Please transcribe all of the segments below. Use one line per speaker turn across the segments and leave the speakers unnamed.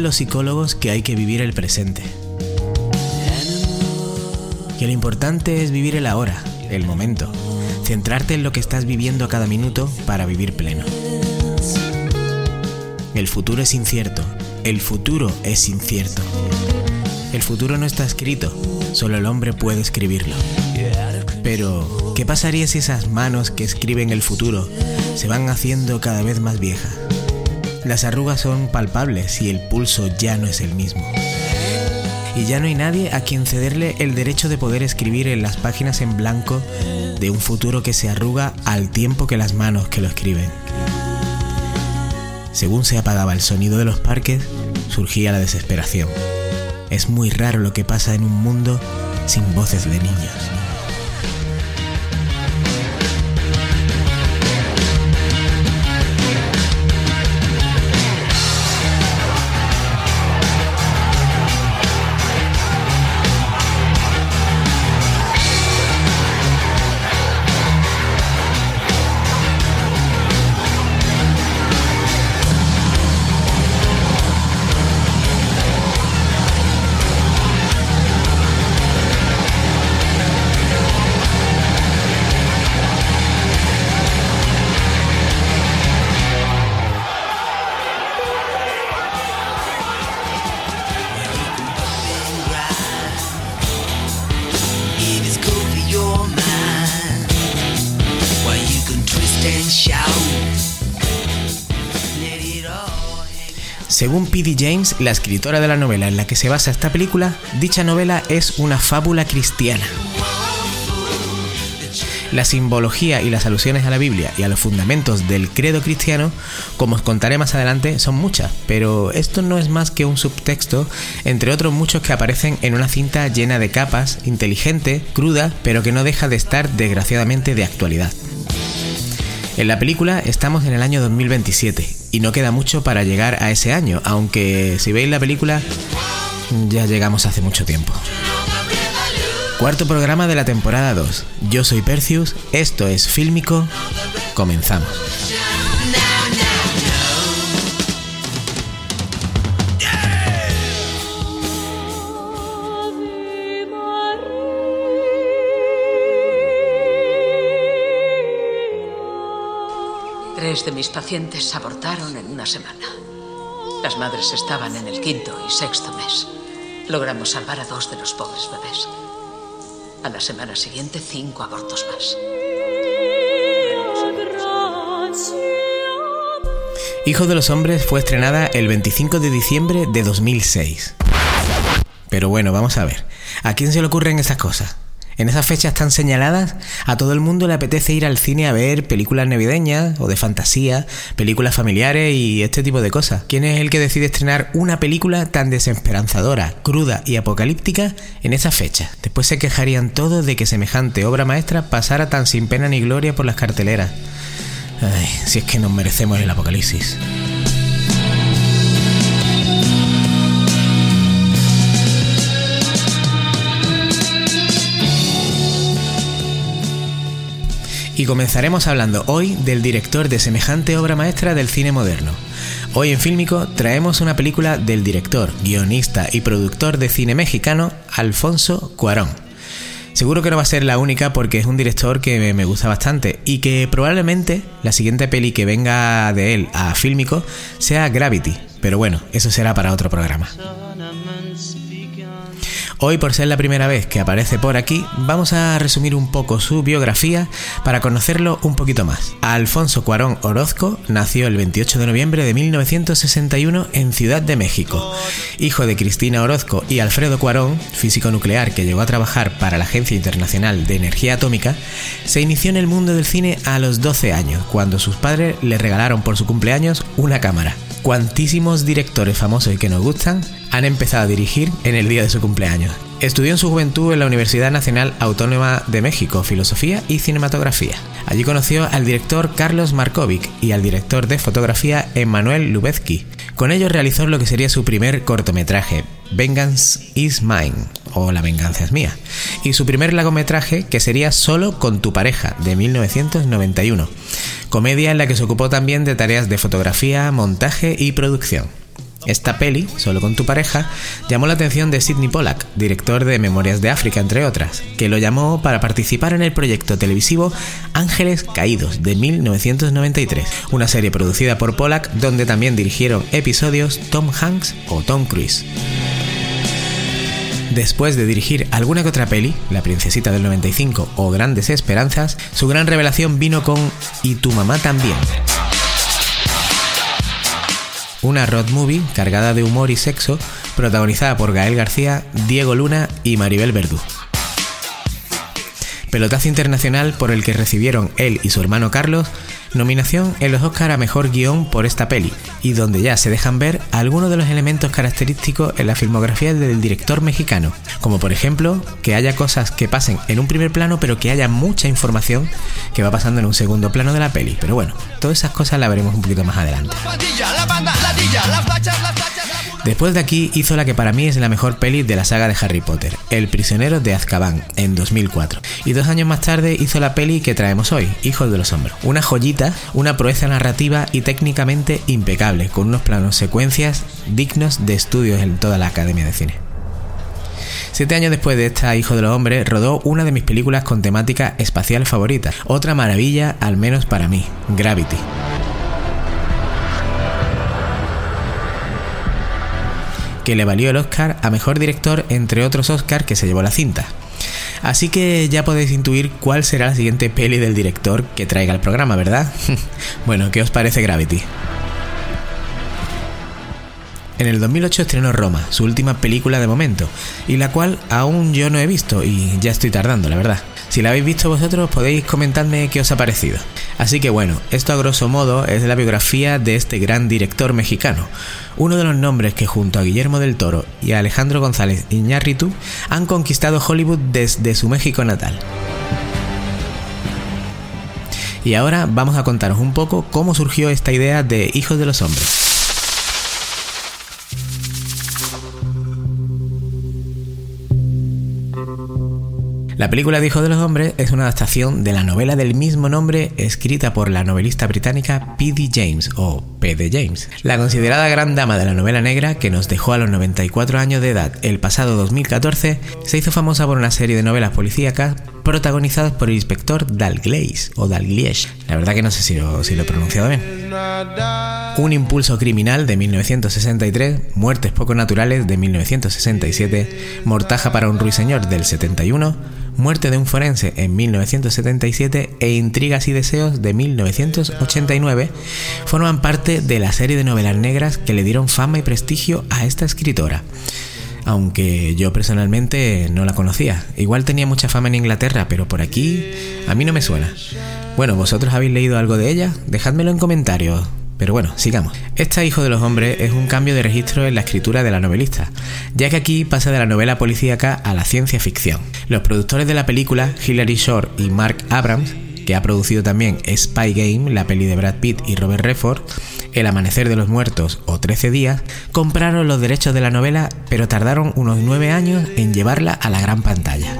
Los psicólogos que hay que vivir el presente. Que lo importante es vivir el ahora, el momento. Centrarte en lo que estás viviendo a cada minuto para vivir pleno. El futuro es incierto. El futuro es incierto. El futuro no está escrito, solo el hombre puede escribirlo. Pero, ¿qué pasaría si esas manos que escriben el futuro se van haciendo cada vez más viejas? Las arrugas son palpables y el pulso ya no es el mismo. Y ya no hay nadie a quien cederle el derecho de poder escribir en las páginas en blanco de un futuro que se arruga al tiempo que las manos que lo escriben. Según se apagaba el sonido de los parques, surgía la desesperación. Es muy raro lo que pasa en un mundo sin voces de niños. P.D. James, la escritora de la novela en la que se basa esta película, dicha novela es una fábula cristiana. La simbología y las alusiones a la Biblia y a los fundamentos del credo cristiano, como os contaré más adelante, son muchas, pero esto no es más que un subtexto entre otros muchos que aparecen en una cinta llena de capas, inteligente, cruda, pero que no deja de estar desgraciadamente de actualidad. En la película estamos en el año 2027 y no queda mucho para llegar a ese año, aunque si veis la película ya llegamos hace mucho tiempo. Cuarto programa de la temporada 2. Yo soy Percius, esto es Fílmico, comenzamos.
Tres de mis pacientes abortaron en una semana. Las madres estaban en el quinto y sexto mes. Logramos salvar a dos de los pobres bebés. A la semana siguiente, cinco abortos más.
Hijo de los Hombres fue estrenada el 25 de diciembre de 2006. Pero bueno, vamos a ver. ¿A quién se le ocurren esas cosas? En esas fechas tan señaladas, a todo el mundo le apetece ir al cine a ver películas navideñas o de fantasía, películas familiares y este tipo de cosas. ¿Quién es el que decide estrenar una película tan desesperanzadora, cruda y apocalíptica en esas fechas? Después se quejarían todos de que semejante obra maestra pasara tan sin pena ni gloria por las carteleras. Ay, si es que nos merecemos el apocalipsis. Y comenzaremos hablando hoy del director de semejante obra maestra del cine moderno. Hoy en Fílmico traemos una película del director, guionista y productor de cine mexicano Alfonso Cuarón. Seguro que no va a ser la única porque es un director que me gusta bastante y que probablemente la siguiente peli que venga de él a Fílmico sea Gravity, pero bueno, eso será para otro programa. Hoy, por ser la primera vez que aparece por aquí, vamos a resumir un poco su biografía para conocerlo un poquito más. Alfonso Cuarón Orozco nació el 28 de noviembre de 1961 en Ciudad de México. Hijo de Cristina Orozco y Alfredo Cuarón, físico nuclear que llegó a trabajar para la Agencia Internacional de Energía Atómica, se inició en el mundo del cine a los 12 años, cuando sus padres le regalaron por su cumpleaños una cámara cuantísimos directores famosos y que nos gustan han empezado a dirigir en el día de su cumpleaños. Estudió en su juventud en la Universidad Nacional Autónoma de México Filosofía y Cinematografía. Allí conoció al director Carlos Markovic y al director de fotografía Emmanuel Lubezki. Con ellos realizó lo que sería su primer cortometraje, Vengeance is Mine, o La venganza es mía, y su primer largometraje que sería Solo con tu pareja, de 1991, comedia en la que se ocupó también de tareas de fotografía, montaje y producción. Esta peli, solo con tu pareja, llamó la atención de Sidney Pollack, director de Memorias de África, entre otras, que lo llamó para participar en el proyecto televisivo Ángeles Caídos de 1993, una serie producida por Pollack donde también dirigieron episodios Tom Hanks o Tom Cruise. Después de dirigir alguna que otra peli, La Princesita del 95 o Grandes Esperanzas, su gran revelación vino con Y tu mamá también. Una road movie cargada de humor y sexo, protagonizada por Gael García, Diego Luna y Maribel Verdú. Pelotazo internacional por el que recibieron él y su hermano Carlos nominación en los Oscar a Mejor Guión por esta peli, y donde ya se dejan ver algunos de los elementos característicos en la filmografía del director mexicano, como por ejemplo que haya cosas que pasen en un primer plano pero que haya mucha información que va pasando en un segundo plano de la peli. Pero bueno, todas esas cosas las veremos un poquito más adelante. Después de aquí hizo la que para mí es la mejor peli de la saga de Harry Potter, El prisionero de Azkaban, en 2004. Y dos años más tarde hizo la peli que traemos hoy, Hijos de los Hombres. Una joyita, una proeza narrativa y técnicamente impecable, con unos planos secuencias dignos de estudios en toda la Academia de Cine. Siete años después de esta Hijo de los Hombres, rodó una de mis películas con temática espacial favorita. Otra maravilla, al menos para mí, Gravity. Que le valió el Oscar a Mejor Director, entre otros Oscars que se llevó la cinta. Así que ya podéis intuir cuál será la siguiente peli del director que traiga el programa, ¿verdad? bueno, ¿qué os parece Gravity? En el 2008 estrenó Roma, su última película de momento, y la cual aún yo no he visto y ya estoy tardando, la verdad. Si la habéis visto vosotros podéis comentarme qué os ha parecido. Así que bueno, esto a grosso modo es la biografía de este gran director mexicano, uno de los nombres que junto a Guillermo del Toro y a Alejandro González Iñárritu han conquistado Hollywood desde su México natal. Y ahora vamos a contaros un poco cómo surgió esta idea de Hijos de los Hombres. La película de de los Hombres es una adaptación de la novela del mismo nombre escrita por la novelista británica P.D. James o P.D. James, la considerada gran dama de la novela negra que nos dejó a los 94 años de edad el pasado 2014, se hizo famosa por una serie de novelas policíacas protagonizadas por el inspector Dalgleish o Dalglish. La verdad que no sé si lo, si lo he pronunciado bien. Un impulso criminal de 1963, Muertes poco naturales de 1967, Mortaja para un ruiseñor del 71, Muerte de un forense en 1977 e Intrigas y deseos de 1989 forman parte de la serie de novelas negras que le dieron fama y prestigio a esta escritora aunque yo personalmente no la conocía. Igual tenía mucha fama en Inglaterra, pero por aquí a mí no me suena. Bueno, ¿vosotros habéis leído algo de ella? Dejádmelo en comentarios. Pero bueno, sigamos. Esta Hijo de los Hombres es un cambio de registro en la escritura de la novelista, ya que aquí pasa de la novela policíaca a la ciencia ficción. Los productores de la película, Hilary Shore y Mark Abrams, que ha producido también Spy Game, la peli de Brad Pitt y Robert Redford, El Amanecer de los Muertos o 13 días, compraron los derechos de la novela, pero tardaron unos 9 años en llevarla a la gran pantalla.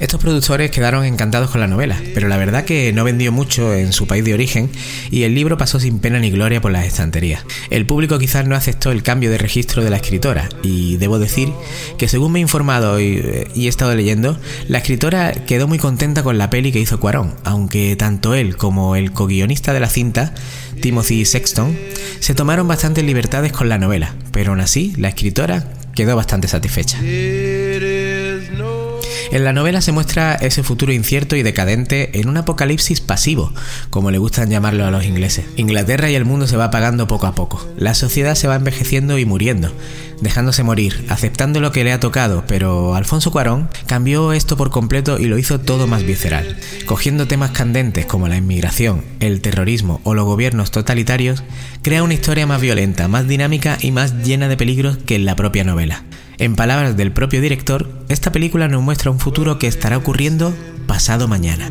Estos productores quedaron encantados con la novela, pero la verdad que no vendió mucho en su país de origen y el libro pasó sin pena ni gloria por las estanterías. El público quizás no aceptó el cambio de registro de la escritora y debo decir que según me he informado y, he estado leyendo, la escritora quedó muy contenta con la peli que hizo Cuarón, aunque tanto él como el co-guionista de la cinta, Timothy Sexton, se tomaron bastantes libertades con la novela, pero aún así la escritora quedó bastante satisfecha. En la novela se muestra ese futuro incierto y decadente en un apocalipsis pasivo, como le gustan llamarlo a los ingleses. Inglaterra y el mundo se va apagando poco a poco. La sociedad se va envejeciendo y muriendo, dejándose morir, aceptando lo que le ha tocado, pero Alfonso Cuarón cambió esto por completo y lo hizo todo más visceral. Cogiendo temas candentes como la inmigración, el terrorismo o los gobiernos totalitarios, crea una historia más violenta, más dinámica y más llena de peligros que en la propia novela. En palabras del propio director, esta película nos muestra un futuro que estará ocurriendo pasado mañana.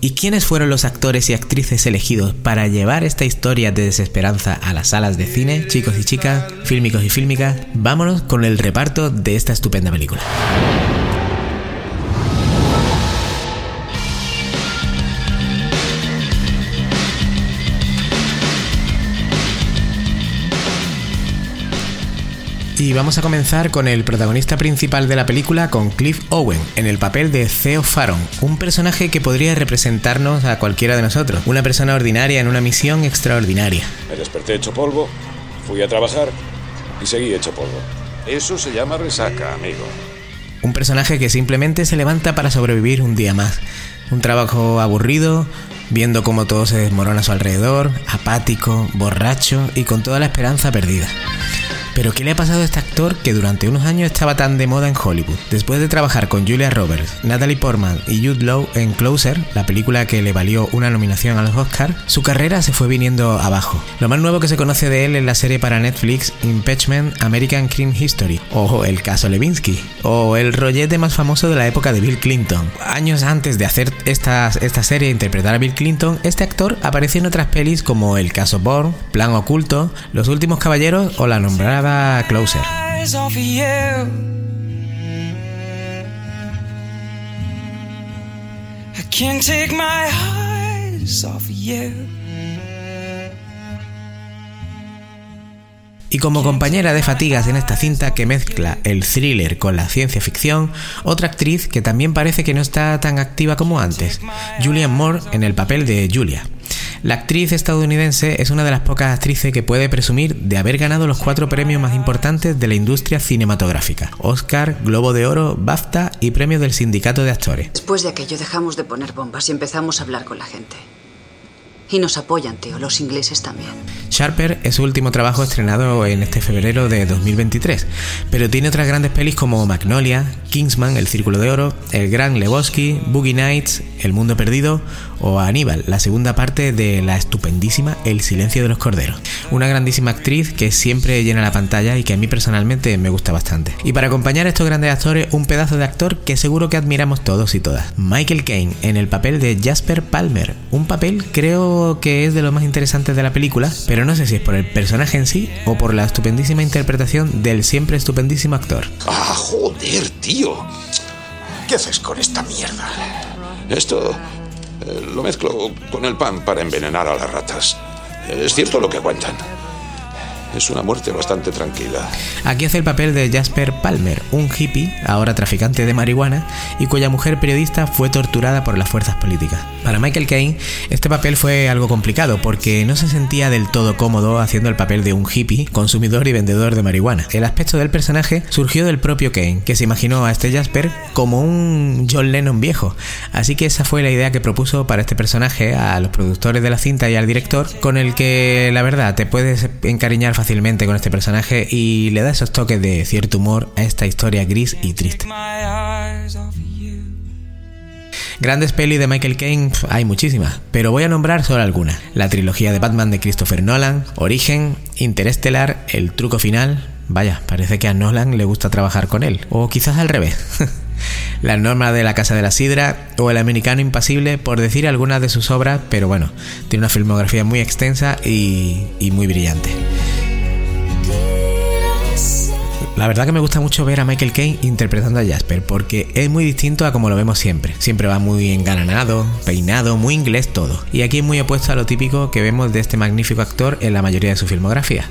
¿Y quiénes fueron los actores y actrices elegidos para llevar esta historia de desesperanza a las salas de cine? Chicos y chicas, fílmicos y fílmicas, vámonos con el reparto de esta estupenda película. Y vamos a comenzar con el protagonista principal de la película, con Cliff Owen, en el papel de Theo Faron, un personaje que podría representarnos a cualquiera de nosotros, una persona ordinaria en una misión extraordinaria.
Me desperté hecho polvo, fui a trabajar y seguí hecho polvo. Eso se llama resaca, amigo.
Un personaje que simplemente se levanta para sobrevivir un día más. Un trabajo aburrido, viendo cómo todo se desmorona a su alrededor, apático, borracho y con toda la esperanza perdida. Pero ¿qué le ha pasado a este actor que durante unos años estaba tan de moda en Hollywood? Después de trabajar con Julia Roberts, Natalie Portman y Jude Law en Closer, la película que le valió una nominación a los Oscars, su carrera se fue viniendo abajo. Lo más nuevo que se conoce de él es la serie para Netflix Impeachment American Crime History, o El caso Levinsky, o el rollete más famoso de la época de Bill Clinton. Años antes de hacer esta, esta serie e interpretar a Bill Clinton, este actor apareció en otras pelis como El caso Bourne, Plan Oculto, Los Últimos Caballeros o la nombrada llamada Closer. I can't take my eyes off you. Y como compañera de fatigas en esta cinta que mezcla el thriller con la ciencia ficción, otra actriz que también parece que no está tan activa como antes, Julianne Moore en el papel de Julia. La actriz estadounidense es una de las pocas actrices que puede presumir de haber ganado los cuatro premios más importantes de la industria cinematográfica: Oscar, Globo de Oro, BAFTA y Premio del Sindicato de Actores.
Después de aquello dejamos de poner bombas y empezamos a hablar con la gente. Y nos apoyan, tío, los ingleses también.
Sharper es su último trabajo estrenado en este febrero de 2023, pero tiene otras grandes pelis como Magnolia, Kingsman, El Círculo de Oro, El Gran Lebowski, Boogie Nights, El Mundo Perdido o Aníbal, la segunda parte de la estupendísima El Silencio de los Corderos. Una grandísima actriz que siempre llena la pantalla y que a mí personalmente me gusta bastante. Y para acompañar a estos grandes actores, un pedazo de actor que seguro que admiramos todos y todas. Michael Caine en el papel de Jasper Palmer, un papel creo que es de los más interesantes de la película, pero no sé si es por el personaje en sí o por la estupendísima interpretación del siempre estupendísimo actor.
¡Ah, joder, tío! ¿Qué haces con esta mierda? Esto eh, lo mezclo con el pan para envenenar a las ratas. Es cierto lo que cuentan. Es una muerte bastante tranquila.
Aquí hace el papel de Jasper Palmer, un hippie, ahora traficante de marihuana, y cuya mujer periodista fue torturada por las fuerzas políticas. Para Michael Caine, este papel fue algo complicado porque no se sentía del todo cómodo haciendo el papel de un hippie, consumidor y vendedor de marihuana. El aspecto del personaje surgió del propio Caine, que se imaginó a este Jasper como un John Lennon viejo. Así que esa fue la idea que propuso para este personaje a los productores de la cinta y al director, con el que la verdad te puedes encariñar fácilmente fácilmente con este personaje y le da esos toques de cierto humor a esta historia gris y triste. Grandes pelis de Michael Caine hay muchísimas, pero voy a nombrar solo algunas. La trilogía de Batman de Christopher Nolan, Origen, Interestelar, El truco final. Vaya, parece que a Nolan le gusta trabajar con él, o quizás al revés. la norma de la Casa de la Sidra o El Americano Impasible, por decir algunas de sus obras, pero bueno, tiene una filmografía muy extensa y, y muy brillante. La verdad que me gusta mucho ver a Michael Caine interpretando a Jasper porque es muy distinto a como lo vemos siempre. Siempre va muy engalanado, peinado, muy inglés todo. Y aquí es muy opuesto a lo típico que vemos de este magnífico actor en la mayoría de su filmografía.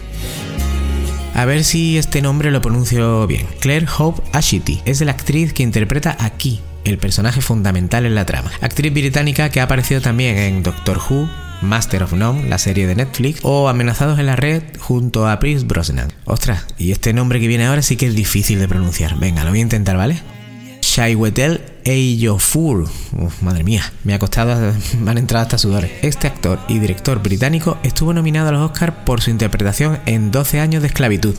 A ver si este nombre lo pronuncio bien. Claire Hope Ashity es la actriz que interpreta aquí el personaje fundamental en la trama. Actriz británica que ha aparecido también en Doctor Who, Master of None, la serie de Netflix, o Amenazados en la Red junto a Prince Brosnan. Ostras, y este nombre que viene ahora sí que es difícil de pronunciar. Venga, lo voy a intentar, ¿vale? Shaiwetel Ejiofor. Madre mía, me ha costado, me han entrado hasta sudores. Este actor y director británico estuvo nominado a los Oscars por su interpretación en 12 años de esclavitud.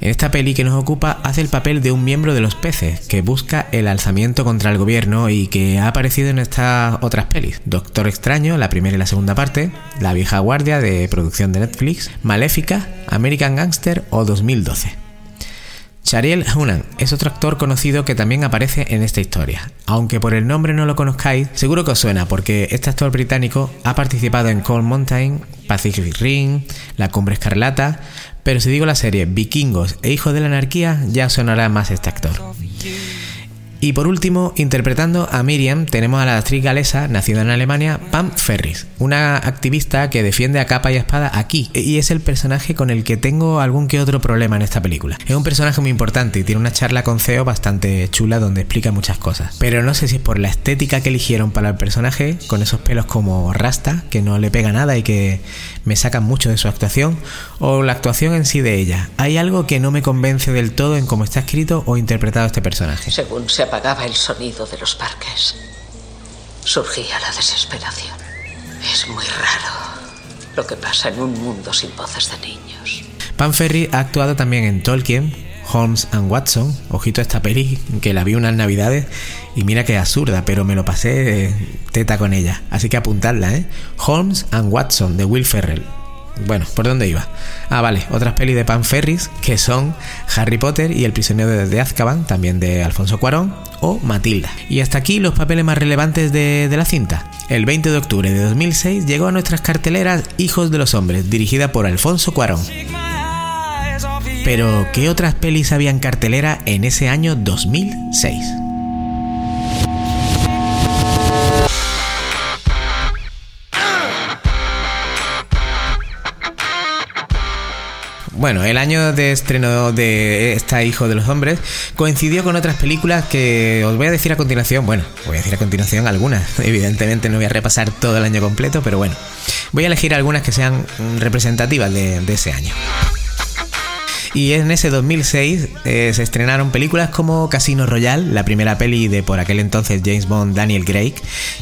En esta peli que nos ocupa hace el papel de un miembro de los peces que busca el alzamiento contra el gobierno y que ha aparecido en estas otras pelis. Doctor Extraño, la primera y la segunda parte, La vieja guardia de producción de Netflix, Maléfica, American Gangster o 2012. Chariel Hunan es otro actor conocido que también aparece en esta historia. Aunque por el nombre no lo conozcáis, seguro que os suena porque este actor británico ha participado en Cold Mountain, Pacific Ring, La Cumbre Escarlata, pero si digo la serie Vikingos e Hijos de la Anarquía, ya sonará más este actor. Y por último, interpretando a Miriam, tenemos a la actriz galesa, nacida en Alemania, Pam Ferris, una activista que defiende a capa y espada aquí, y es el personaje con el que tengo algún que otro problema en esta película. Es un personaje muy importante y tiene una charla con CEO bastante chula donde explica muchas cosas. Pero no sé si es por la estética que eligieron para el personaje, con esos pelos como rasta, que no le pega nada y que me sacan mucho de su actuación, o la actuación en sí de ella. Hay algo que no me convence del todo en cómo está escrito o interpretado este personaje.
Apagaba el sonido de los parques, surgía la desesperación. Es muy raro lo que pasa en un mundo sin voces de niños.
Pan Ferry ha actuado también en Tolkien, Holmes and Watson, ojito a esta peli, que la vi unas navidades y mira que absurda, pero me lo pasé teta con ella, así que apuntadla, ¿eh? Holmes and Watson de Will Ferrell. Bueno, ¿por dónde iba? Ah, vale, otras pelis de Pan Ferris que son Harry Potter y El prisionero de Azkaban, también de Alfonso Cuarón, o Matilda. Y hasta aquí los papeles más relevantes de, la cinta. El 20 de octubre de 2006 llegó a nuestras carteleras Hijos de los Hombres, dirigida por Alfonso Cuarón. Pero, ¿qué otras pelis había en cartelera en ese año 2006? Bueno, el año de estreno de esta Hijo de los Hombres coincidió con otras películas que os voy a decir a continuación. Bueno, voy a decir a continuación algunas. Evidentemente no voy a repasar todo el año completo, pero bueno, voy a elegir algunas que sean representativas de, de ese año. Y en ese 2006 eh, se estrenaron películas como Casino Royale, la primera peli de por aquel entonces James Bond Daniel Craig,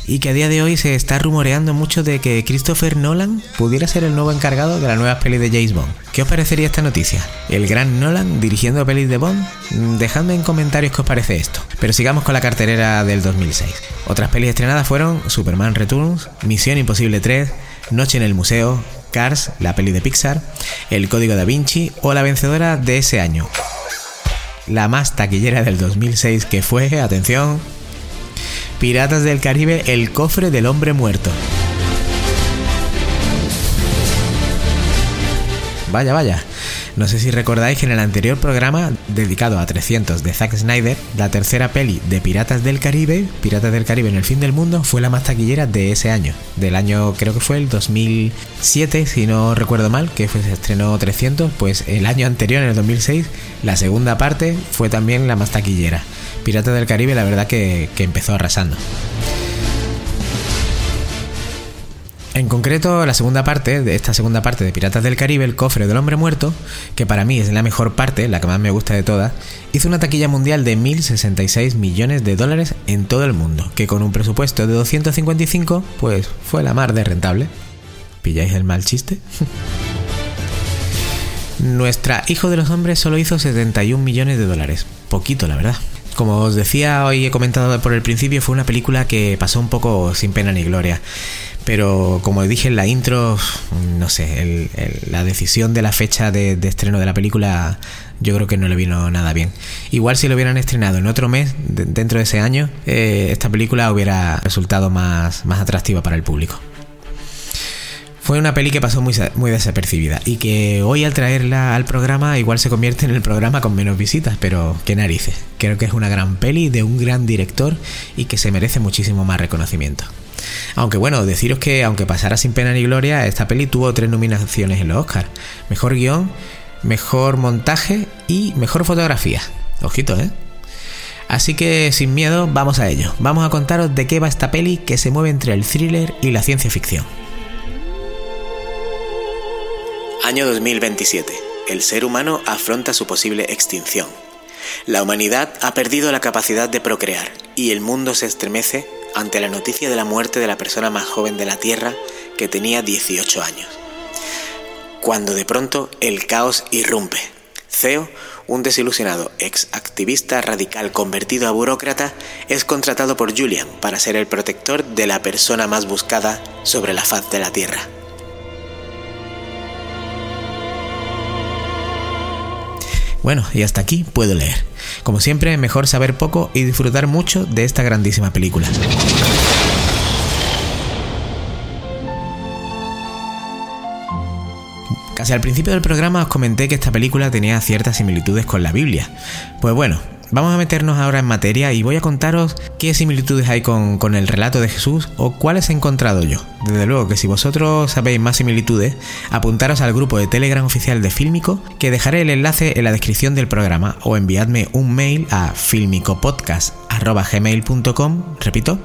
y que a día de hoy se está rumoreando mucho de que Christopher Nolan pudiera ser el nuevo encargado de las nuevas pelis de James Bond. ¿Qué os parecería esta noticia? ¿El gran Nolan dirigiendo pelis de Bond? Mm, dejadme en comentarios qué os parece esto. Pero sigamos con la carterera del 2006. Otras pelis estrenadas fueron Superman Returns, Misión Imposible 3, Noche en el Museo, Cars, la peli de Pixar, El Código da Vinci o la vencedora de ese año. La más taquillera del 2006 que fue, atención, Piratas del Caribe, El cofre del hombre muerto. Vaya, vaya. No sé si recordáis que en el anterior programa dedicado a 300 de Zack Snyder, la tercera peli de Piratas del Caribe, Piratas del Caribe en el fin del mundo, fue la más taquillera de ese año. Del año creo que fue el 2007, si no recuerdo mal, que fue, se estrenó 300, pues el año anterior, en el 2006, la segunda parte fue también la más taquillera. Piratas del Caribe la verdad que, que empezó arrasando. En concreto, la segunda parte, de esta segunda parte de Piratas del Caribe, el cofre del hombre muerto, que para mí es la mejor parte, la que más me gusta de todas, hizo una taquilla mundial de 1.066 millones de dólares en todo el mundo, que con un presupuesto de 255, pues fue la mar de rentable. ¿Pilláis el mal chiste? Nuestra Hijo de los Hombres solo hizo 71 millones de dólares. Poquito, la verdad. Como os decía, hoy he comentado por el principio, fue una película que pasó un poco sin pena ni gloria. Pero como dije en la intro, no sé, la decisión de la fecha de, estreno de la película yo creo que no le vino nada bien. Igual si lo hubieran estrenado en otro mes, dentro de ese año, eh, esta película hubiera resultado más, más atractiva para el público. Fue una peli que pasó muy, desapercibida y que hoy al traerla al programa igual se convierte en el programa con menos visitas, pero qué narices. Creo que es una gran peli de un gran director y que se merece muchísimo más reconocimiento. Aunque bueno, deciros que aunque pasara sin pena ni gloria, esta peli tuvo tres nominaciones en los Oscars. Mejor guion, mejor montaje y mejor fotografía. Ojito, ¿eh? Así que sin miedo, vamos a ello. Vamos a contaros de qué va esta peli que se mueve entre el thriller y la ciencia ficción. Año 2027. El ser humano afronta su posible extinción. La humanidad ha perdido la capacidad de procrear y el mundo se estremece ante la noticia de la muerte de la persona más joven de la Tierra que tenía 18 años. Cuando de pronto el caos irrumpe. Theo, un desilusionado ex activista radical convertido a burócrata, es contratado por Julian para ser el protector de la persona más buscada sobre la faz de la Tierra. Bueno, y hasta aquí puedo leer. Como siempre, mejor saber poco y disfrutar mucho de esta grandísima película. Casi al principio del programa os comenté que esta película tenía ciertas similitudes con la Biblia. Pues bueno, vamos a meternos ahora en materia y voy a contaros qué similitudes hay con, el relato de Jesús o cuáles he encontrado yo. Desde luego que si vosotros sabéis más similitudes, apuntaros al grupo de Telegram oficial de Fílmico, que dejaré el enlace en la descripción del programa o enviadme un mail a filmicopodcast.gmail.com, repito,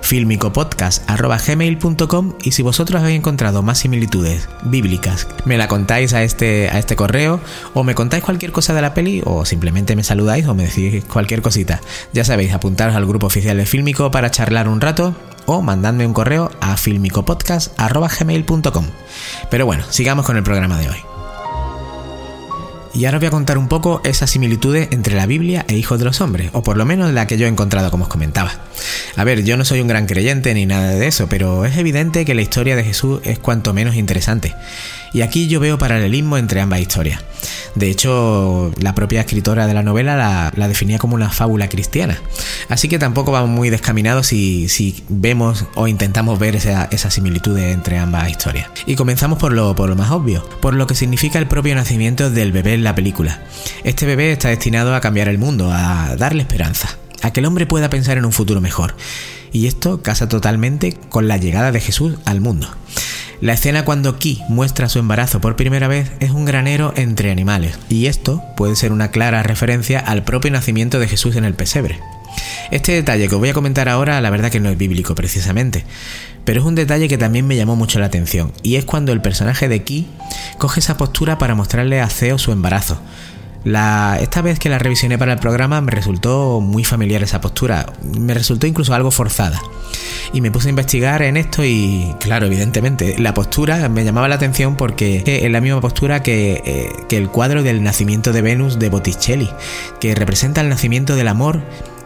filmicopodcast.gmail.com y si vosotros habéis encontrado más similitudes bíblicas, me la contáis a este, a este correo o me contáis cualquier cosa de la peli o simplemente me saludáis o me decís cualquier cosita. Ya sabéis, apuntaros al grupo oficial de Filmico para charlar un rato o mandadme un correo a filmicopodcast.gmail.com. Pero bueno, sigamos con el programa de hoy. Y ahora voy a contar un poco esas similitudes entre la Biblia e Hijos de los Hombres, o por lo menos la que yo he encontrado como os comentaba. A ver, yo no soy un gran creyente ni nada de eso, pero es evidente que la historia de Jesús es cuanto menos interesante. Y aquí yo veo paralelismo entre ambas historias. De hecho, la propia escritora de la novela la, definía como una fábula cristiana. Así que tampoco vamos muy descaminados si, si vemos o intentamos ver esa, esa, similitud entre ambas historias. Y comenzamos por lo, por lo más obvio, por lo que significa el propio nacimiento del bebé en la película. Este bebé está destinado a cambiar el mundo, a darle esperanza, a que el hombre pueda pensar en un futuro mejor. Y esto casa totalmente con la llegada de Jesús al mundo. La escena cuando Ki muestra su embarazo por primera vez es un granero entre animales, y esto puede ser una clara referencia al propio nacimiento de Jesús en el pesebre. Este detalle que os voy a comentar ahora la verdad que no es bíblico precisamente, pero es un detalle que también me llamó mucho la atención, y es cuando el personaje de Ki coge esa postura para mostrarle a Ceo su embarazo, esta vez que la revisioné para el programa me resultó muy familiar esa postura, me resultó incluso algo forzada. Y me puse a investigar en esto y, claro, evidentemente, la postura me llamaba la atención porque es la misma postura que, eh, que el cuadro del nacimiento de Venus de Botticelli, que representa el nacimiento del amor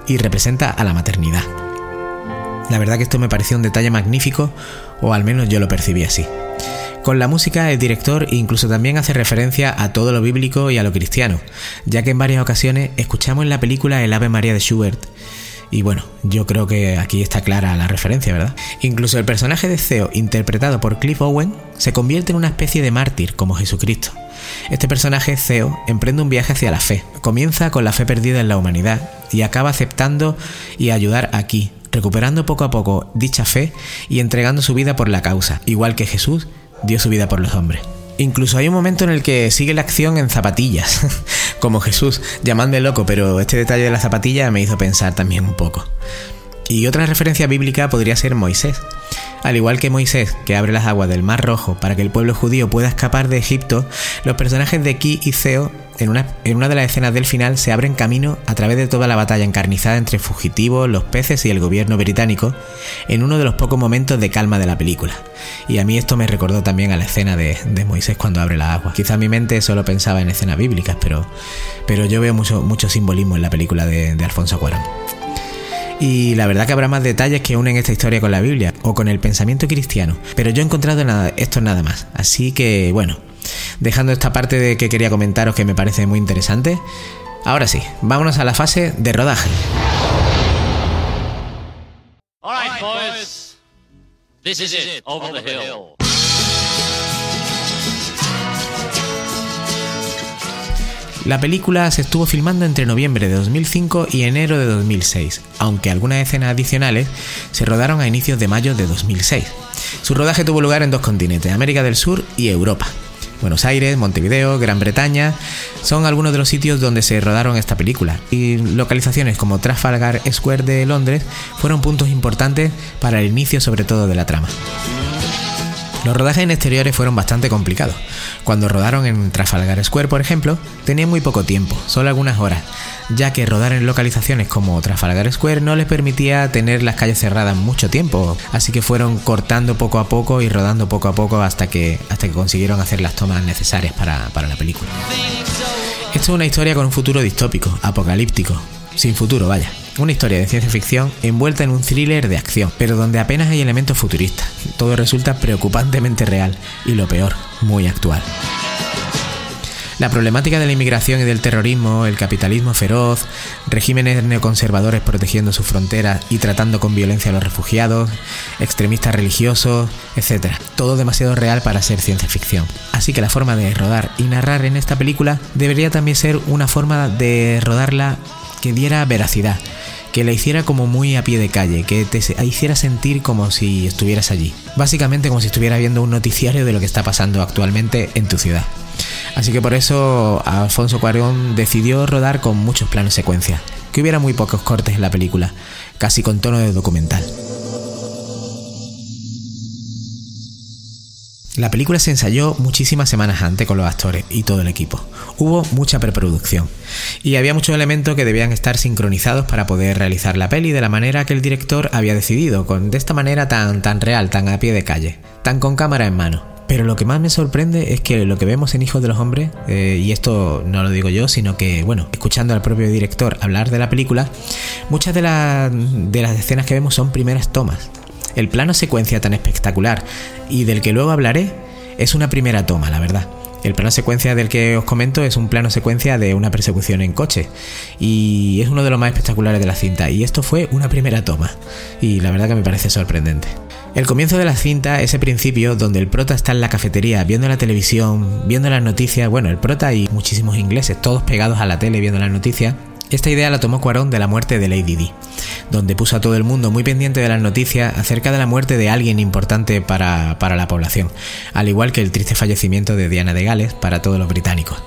y representa a la maternidad. La verdad que esto me pareció un detalle magnífico, o al menos yo lo percibí así. Con la música, el director incluso también hace referencia a todo lo bíblico y a lo cristiano, ya que en varias ocasiones escuchamos en la película El Ave María de Schubert. Y bueno, yo creo que aquí está clara la referencia, ¿verdad? Incluso el personaje de Theo, interpretado por Cliff Owen, se convierte en una especie de mártir como Jesucristo. Este personaje, Theo, emprende un viaje hacia la fe. Comienza con la fe perdida en la humanidad y acaba aceptando y ayudar aquí, recuperando poco a poco dicha fe y entregando su vida por la causa, igual que Jesús dio su vida por los hombres. Incluso hay un momento en el que sigue la acción en zapatillas, como Jesús, llamadme loco, pero este detalle de la zapatilla me hizo pensar también un poco. Y otra referencia bíblica podría ser Moisés. Al igual que Moisés, que abre las aguas del Mar Rojo para que el pueblo judío pueda escapar de Egipto, los personajes de Ki y Zeo en una, en una de las escenas del final se abren camino a través de toda la batalla encarnizada entre fugitivos, los peces y el gobierno británico, en uno de los pocos momentos de calma de la película. Y a mí esto me recordó también a la escena de, Moisés cuando abre la agua. Quizá mi mente solo pensaba en escenas bíblicas, pero, pero yo veo mucho, mucho simbolismo en la película de, de Alfonso Cuarón. Y la verdad que habrá más detalles que unen esta historia con la Biblia o con el pensamiento cristiano, pero yo he encontrado nada, esto nada más. Así que bueno, dejando esta parte de que quería comentaros que me parece muy interesante. Ahora sí, vámonos a la fase de rodaje. La película se estuvo filmando entre noviembre de 2005 y enero de 2006, aunque algunas escenas adicionales se rodaron a inicios de mayo de 2006. Su rodaje tuvo lugar en dos continentes, América del Sur y Europa. Buenos Aires, Montevideo, Gran Bretaña son algunos de los sitios donde se rodaron esta película y localizaciones como Trafalgar Square de Londres fueron puntos importantes para el inicio sobre todo de la trama. Los rodajes en exteriores fueron bastante complicados. Cuando rodaron en Trafalgar Square, por ejemplo, tenían muy poco tiempo, solo algunas horas, ya que rodar en localizaciones como Trafalgar Square no les permitía tener las calles cerradas mucho tiempo, así que fueron cortando poco a poco y rodando poco a poco hasta que, hasta que consiguieron hacer las tomas necesarias para, para la película. Esto es una historia con un futuro distópico, apocalíptico, sin futuro, vaya. Una historia de ciencia ficción envuelta en un thriller de acción, pero donde apenas hay elementos futuristas. Todo resulta preocupantemente real y lo peor, muy actual. La problemática de la inmigración y del terrorismo, el capitalismo feroz, regímenes neoconservadores protegiendo sus fronteras y tratando con violencia a los refugiados, extremistas religiosos, etc. Todo demasiado real para ser ciencia ficción. Así que la forma de rodar y narrar en esta película debería también ser una forma de rodarla que diera veracidad, que la hiciera como muy a pie de calle, que te hiciera sentir como si estuvieras allí. Básicamente como si estuvieras viendo un noticiario de lo que está pasando actualmente en tu ciudad. Así que por eso Alfonso Cuarón decidió rodar con muchos planos secuencia, que hubiera muy pocos cortes en la película, casi con tono de documental. La película se ensayó muchísimas semanas antes con los actores y todo el equipo. Hubo mucha preproducción y había muchos elementos que debían estar sincronizados para poder realizar la peli de la manera que el director había decidido, con de esta manera tan tan real, tan a pie de calle, tan con cámara en mano. Pero lo que más me sorprende es que lo que vemos en Hijos de los Hombres, eh, y esto no lo digo yo, sino que, bueno, escuchando al propio director hablar de la película, muchas de, de las escenas que vemos son primeras tomas. El plano secuencia tan espectacular y del que luego hablaré es una primera toma, la verdad. El plano secuencia del que os comento es un plano secuencia de una persecución en coche y es uno de los más espectaculares de la cinta y esto fue una primera toma y la verdad que me parece sorprendente. El comienzo de la cinta, ese principio donde el prota está en la cafetería viendo la televisión, viendo las noticias, bueno, el prota y muchísimos ingleses, todos pegados a la tele viendo las noticias, esta idea la tomó Cuarón de la muerte de Lady Di, donde puso a todo el mundo muy pendiente de las noticias acerca de la muerte de alguien importante para, para la población, al igual que el triste fallecimiento de Diana de Gales para todos los británicos.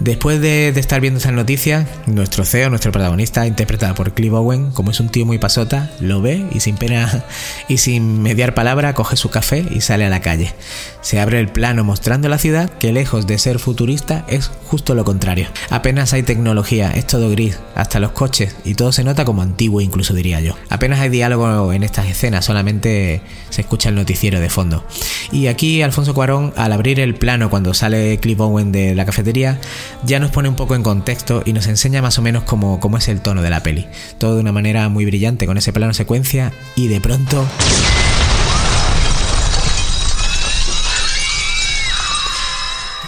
Después de, estar viendo esas noticias, nuestro CEO, nuestro protagonista, interpretado por Clive Owen, como es un tío muy pasota, lo ve y sin pena y sin mediar palabra coge su café y sale a la calle. Se abre el plano mostrando la ciudad que lejos de ser futurista es justo lo contrario. Apenas hay tecnología, es todo gris, hasta los coches y todo se nota como antiguo incluso diría yo. Apenas hay diálogo en estas escenas, solamente se escucha el noticiero de fondo. Y aquí Alfonso Cuarón, al abrir el plano cuando sale Clive Owen de la cafetería, ya nos pone un poco en contexto y nos enseña más o menos cómo, cómo es el tono de la peli. Todo de una manera muy brillante con ese plano secuencia y de pronto...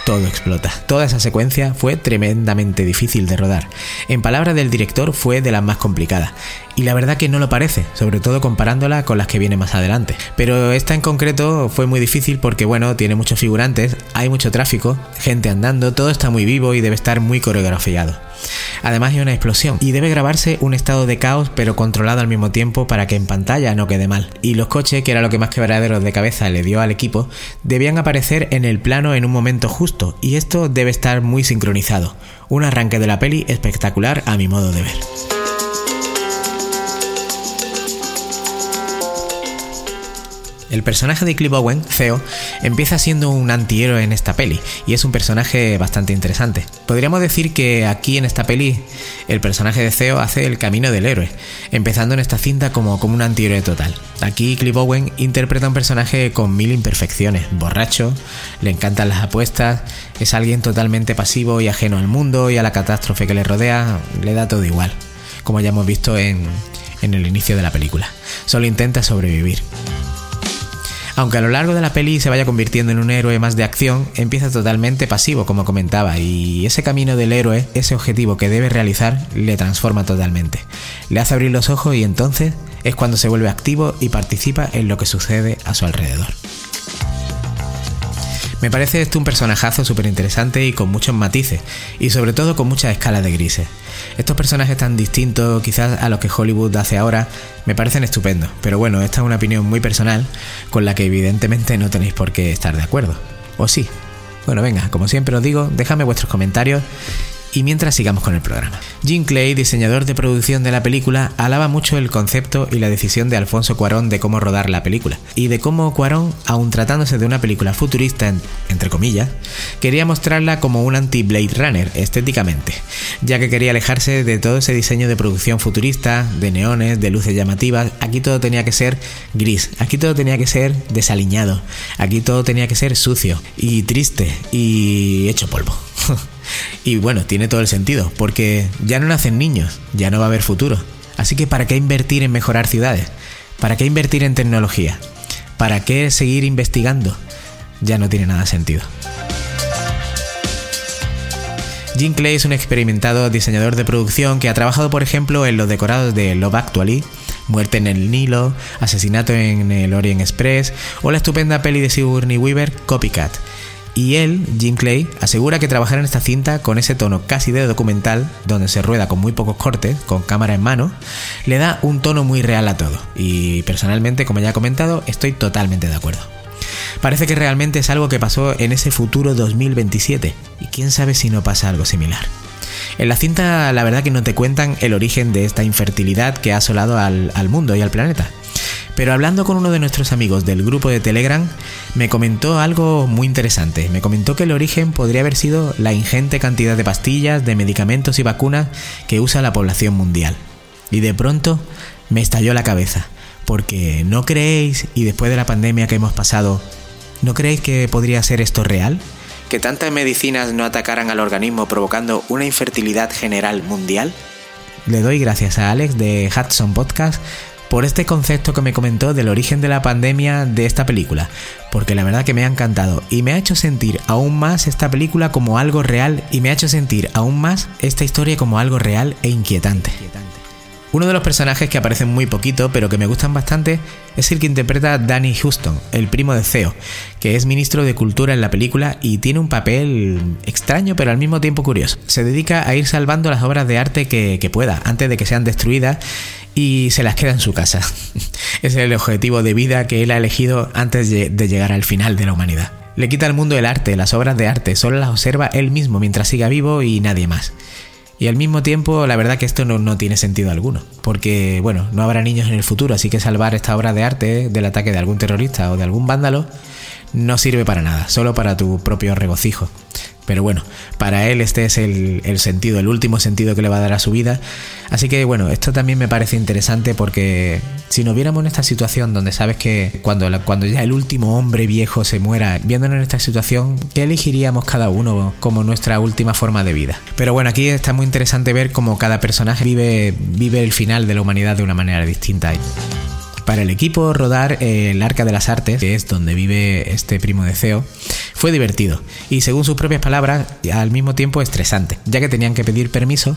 todo explota. Toda esa secuencia fue tremendamente difícil de rodar. En palabras del director fue de las más complicadas. Y la verdad que no lo parece, sobre todo comparándola con las que vienen más adelante. Pero esta en concreto fue muy difícil porque bueno, tiene muchos figurantes, hay mucho tráfico, gente andando, todo está muy vivo y debe estar muy coreografiado. Además hay una explosión y debe grabarse un estado de caos pero controlado al mismo tiempo para que en pantalla no quede mal. Y los coches, que era lo que más quebraderos de cabeza le dio al equipo, debían aparecer en el plano en un momento justo y esto debe estar muy sincronizado. Un arranque de la peli espectacular a mi modo de ver. El personaje de Clive Owen, Theo, empieza siendo un antihéroe en esta peli y es un personaje bastante interesante. Podríamos decir que aquí en esta peli el personaje de Theo hace el camino del héroe, empezando en esta cinta como, como un antihéroe total. Aquí Clive Owen interpreta un personaje con mil imperfecciones, borracho, le encantan las apuestas, es alguien totalmente pasivo y ajeno al mundo y a la catástrofe que le rodea, le da todo igual, como ya hemos visto en, en el inicio de la película. Solo intenta sobrevivir. Aunque a lo largo de la peli se vaya convirtiendo en un héroe más de acción, empieza totalmente pasivo, como comentaba, y ese camino del héroe, ese objetivo que debe realizar, le transforma totalmente. Le hace abrir los ojos y entonces es cuando se vuelve activo y participa en lo que sucede a su alrededor. Me parece esto un personajazo súper interesante y con muchos matices, y sobre todo con muchas escalas de grises. Estos personajes tan distintos quizás a los que Hollywood hace ahora me parecen estupendos, pero bueno, esta es una opinión muy personal con la que evidentemente no tenéis por qué estar de acuerdo. ¿O sí? Bueno, venga, como siempre os digo, dejadme vuestros comentarios y mientras sigamos con el programa. Jim Clay, diseñador de producción de la película, alaba mucho el concepto y la decisión de Alfonso Cuarón de cómo rodar la película, y de cómo Cuarón, aun tratándose de una película futurista, entre comillas, quería mostrarla como un anti-Blade Runner estéticamente, ya que quería alejarse de todo ese diseño de producción futurista, de neones, de luces llamativas, aquí todo tenía que ser gris, aquí todo tenía que ser desaliñado, aquí todo tenía que ser sucio, y triste, y hecho polvo. y bueno, tiene todo el sentido, porque ya no nacen niños, ya no va a haber futuro. Así que ¿para qué invertir en mejorar ciudades? ¿Para qué invertir en tecnología? ¿Para qué seguir investigando? Ya no tiene nada sentido. Jim Clay es un experimentado diseñador de producción que ha trabajado, por ejemplo, en los decorados de Love Actually, Muerte en el Nilo, Asesinato en el Orient Express o la estupenda peli de Sigourney Weaver, Copycat Y él, Jim Clay, asegura que trabajar en esta cinta con ese tono casi de documental, donde se rueda con muy pocos cortes, con cámara en mano, le da un tono muy real a todo. Y personalmente, como ya he comentado, estoy totalmente de acuerdo. Parece que realmente es algo que pasó en ese futuro 2027, y quién sabe si no pasa algo similar. En la cinta la verdad que no te cuentan el origen de esta infertilidad que ha asolado al, al mundo y al planeta. Pero hablando con uno de nuestros amigos del grupo de Telegram, me comentó algo muy interesante. Me comentó que el origen podría haber sido la ingente cantidad de pastillas, de medicamentos y vacunas que usa la población mundial. Y de pronto me estalló la cabeza. Porque ¿no creéis, y después de la pandemia que hemos pasado, ¿no creéis que podría ser esto real? ¿Que tantas medicinas no atacaran al organismo provocando una infertilidad general mundial? Le doy gracias a Alex de Hudson Podcast por este concepto que me comentó del origen de la pandemia de esta película, porque la verdad que me ha encantado y me ha hecho sentir aún más esta película como algo real y me ha hecho sentir aún más esta historia como algo real e inquietante. Uno de los personajes que aparecen muy poquito, pero que me gustan bastante, es el que interpreta Danny Houston, el primo de Theo, que es ministro de Cultura en la película y tiene un papel extraño pero al mismo tiempo curioso. Se dedica a ir salvando las obras de arte que, que pueda, antes de que sean destruidas y se las queda en su casa. es el objetivo de vida que él ha elegido antes de llegar al final de la humanidad. Le quita al mundo el arte, las obras de arte, solo las observa él mismo mientras siga vivo y nadie más. Y al mismo tiempo, la verdad que esto no, tiene sentido alguno, porque, bueno, no habrá niños en el futuro, así que salvar esta obra de arte del ataque de algún terrorista o de algún vándalo no sirve para nada, solo para tu propio regocijo. Pero bueno, para él este es el, sentido, el último sentido que le va a dar a su vida. Así que bueno, esto también me parece interesante porque si nos viéramos en esta situación donde sabes que cuando, cuando ya el último hombre viejo se muera, viéndonos en esta situación, ¿qué elegiríamos cada uno como nuestra última forma de vida? Pero bueno, aquí está muy interesante ver cómo cada personaje vive, vive el final de la humanidad de una manera distinta. Para el equipo, rodar el Arca de las Artes, que es donde vive este primo de Ceo, fue divertido y, según sus propias palabras, al mismo tiempo estresante, ya que tenían que pedir permiso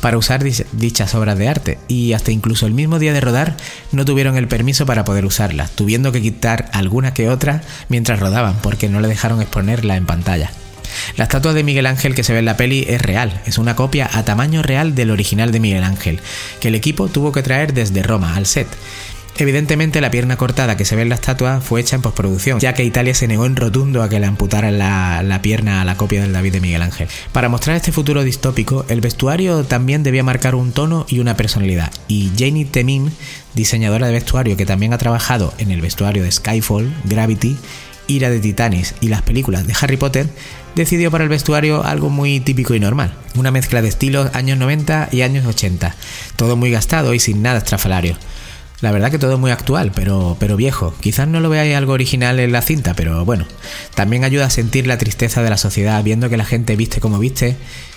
para usar dichas obras de arte y hasta incluso el mismo día de rodar no tuvieron el permiso para poder usarlas, tuviendo que quitar alguna que otra mientras rodaban porque no le dejaron exponerla en pantalla. La estatua de Miguel Ángel que se ve en la peli es real, es una copia a tamaño real del original de Miguel Ángel, que el equipo tuvo que traer desde Roma al set, Evidentemente la pierna cortada que se ve en la estatua fue hecha en postproducción, ya que Italia se negó en rotundo a que le amputaran la, pierna a la copia del David de Miguel Ángel. Para mostrar este futuro distópico, el vestuario también debía marcar un tono y una personalidad, y Janie Temin, diseñadora de vestuario que también ha trabajado en el vestuario de Skyfall, Gravity, Ira de Titanes y las películas de Harry Potter, decidió para el vestuario algo muy típico y normal, una mezcla de estilos años 90 y años 80, todo muy gastado y sin nada estrafalario. La verdad que todo es muy actual, pero, pero viejo. Quizás no lo veáis algo original en la cinta, pero bueno. También ayuda a sentir la tristeza de la sociedad viendo que la gente viste como viste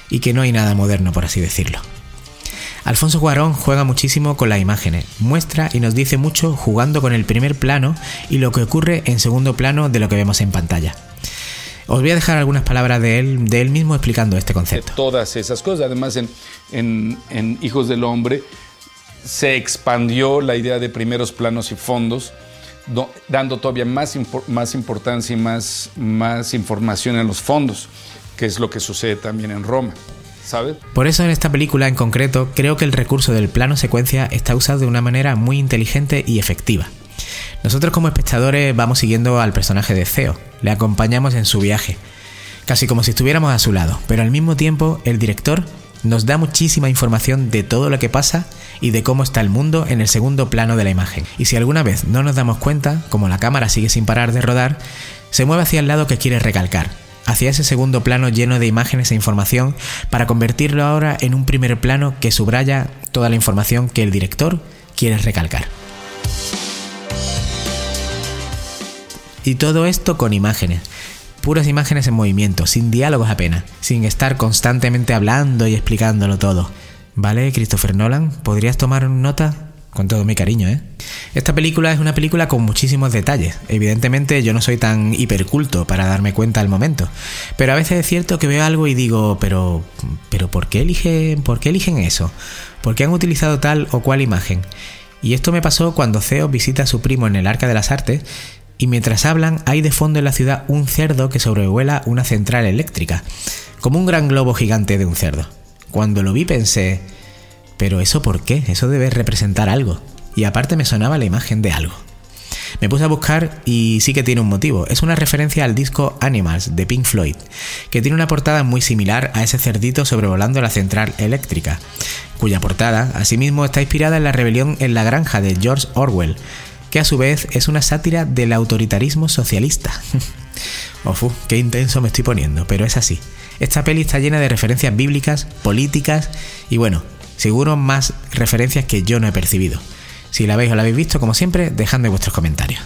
y que no hay nada moderno, por así decirlo. Alfonso Cuarón juega muchísimo con las imágenes, muestra y nos dice mucho jugando con el primer plano y lo que ocurre en segundo plano de lo que vemos en pantalla. Os voy a dejar algunas palabras de él, de él mismo explicando este concepto.
Todas esas cosas, además en, en Hijos del Hombre, se expandió la idea de primeros planos y fondos, dando todavía más, más importancia y más, más información en los fondos, que es lo que sucede también en Roma. ¿Sabes?
Por eso en esta película en concreto creo que el recurso del plano secuencia está usado de una manera muy inteligente y efectiva. Nosotros como espectadores vamos siguiendo al personaje de Theo, le acompañamos en su viaje, casi como si estuviéramos a su lado, pero al mismo tiempo el director nos da muchísima información de todo lo que pasa y de cómo está el mundo en el segundo plano de la imagen. Y si alguna vez no nos damos cuenta, como la cámara sigue sin parar de rodar, se mueve hacia el lado que quiere recalcar, hacia ese segundo plano lleno de imágenes e información para convertirlo ahora en un primer plano que subraya toda la información que el director quiere recalcar. Y todo esto con imágenes. Puras imágenes en movimiento, sin diálogos apenas, sin estar constantemente hablando y explicándolo todo. ¿Vale, Christopher Nolan? ¿Podrías tomar nota? Con todo mi cariño, ¿eh? Esta película es una película con muchísimos detalles. Evidentemente yo no soy tan hiperculto para darme cuenta al momento. Pero a veces es cierto que veo algo y digo, pero, pero ¿por qué eligen, por qué eligen eso? ¿Por qué han utilizado tal o cual imagen? Y esto me pasó cuando Theo visita a su primo en el Arca de las Artes y mientras hablan hay de fondo en la ciudad un cerdo que sobrevuela una central eléctrica, como un gran globo gigante de un cerdo. Cuando lo vi pensé, pero eso por qué? Eso debe representar algo. Y aparte me sonaba la imagen de algo. Me puse a buscar y sí que tiene un motivo. Es una referencia al disco Animals de Pink Floyd, que tiene una portada muy similar a ese cerdito sobrevolando la central eléctrica, cuya portada asimismo está inspirada en la rebelión en la granja de George Orwell, que a su vez es una sátira del autoritarismo socialista. Ofu, qué intenso me estoy poniendo, pero es así. Esta peli está llena de referencias bíblicas, políticas y bueno, seguro más referencias que yo no he percibido. Si la veis o la habéis visto, como siempre, dejadme vuestros comentarios.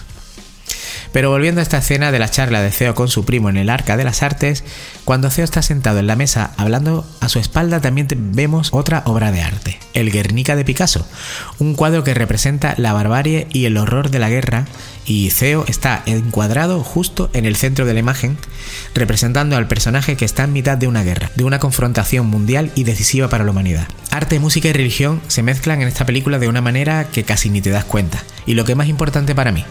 Pero volviendo a esta escena de la charla de Ceo con su primo en el Arca de las Artes, cuando Ceo está sentado en la mesa hablando, a su espalda también vemos otra obra de arte, el Guernica de Picasso, un cuadro que representa la barbarie y el horror de la guerra, y Ceo está encuadrado justo en el centro de la imagen, representando al personaje que está en mitad de una guerra, de una confrontación mundial y decisiva para la humanidad. Arte, música y religión se mezclan en esta película de una manera que casi ni te das cuenta, y lo que es más importante para mí,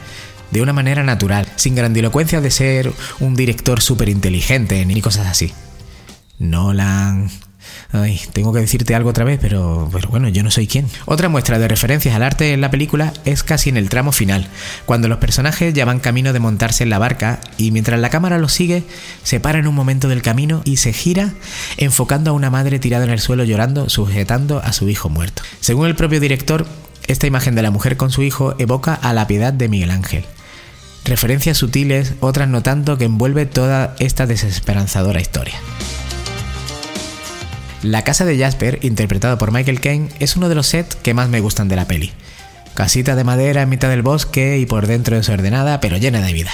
de una manera natural, sin grandilocuencia de ser un director súper inteligente ni cosas así. Nolan. Ay, tengo que decirte algo otra vez, pero, pero bueno, yo no soy quien. Otra muestra de referencias al arte en la película es casi en el tramo final, cuando los personajes ya van camino de montarse en la barca y mientras la cámara los sigue, se para en un momento del camino y se gira enfocando a una madre tirada en el suelo llorando, sujetando a su hijo muerto. Según el propio director, esta imagen de la mujer con su hijo evoca a la piedad de Miguel Ángel referencias sutiles, otras no tanto, que envuelve toda esta desesperanzadora historia. La casa de Jasper, interpretado por Michael Caine, es uno de los sets que más me gustan de la peli. Casita de madera en mitad del bosque y por dentro desordenada pero llena de vida.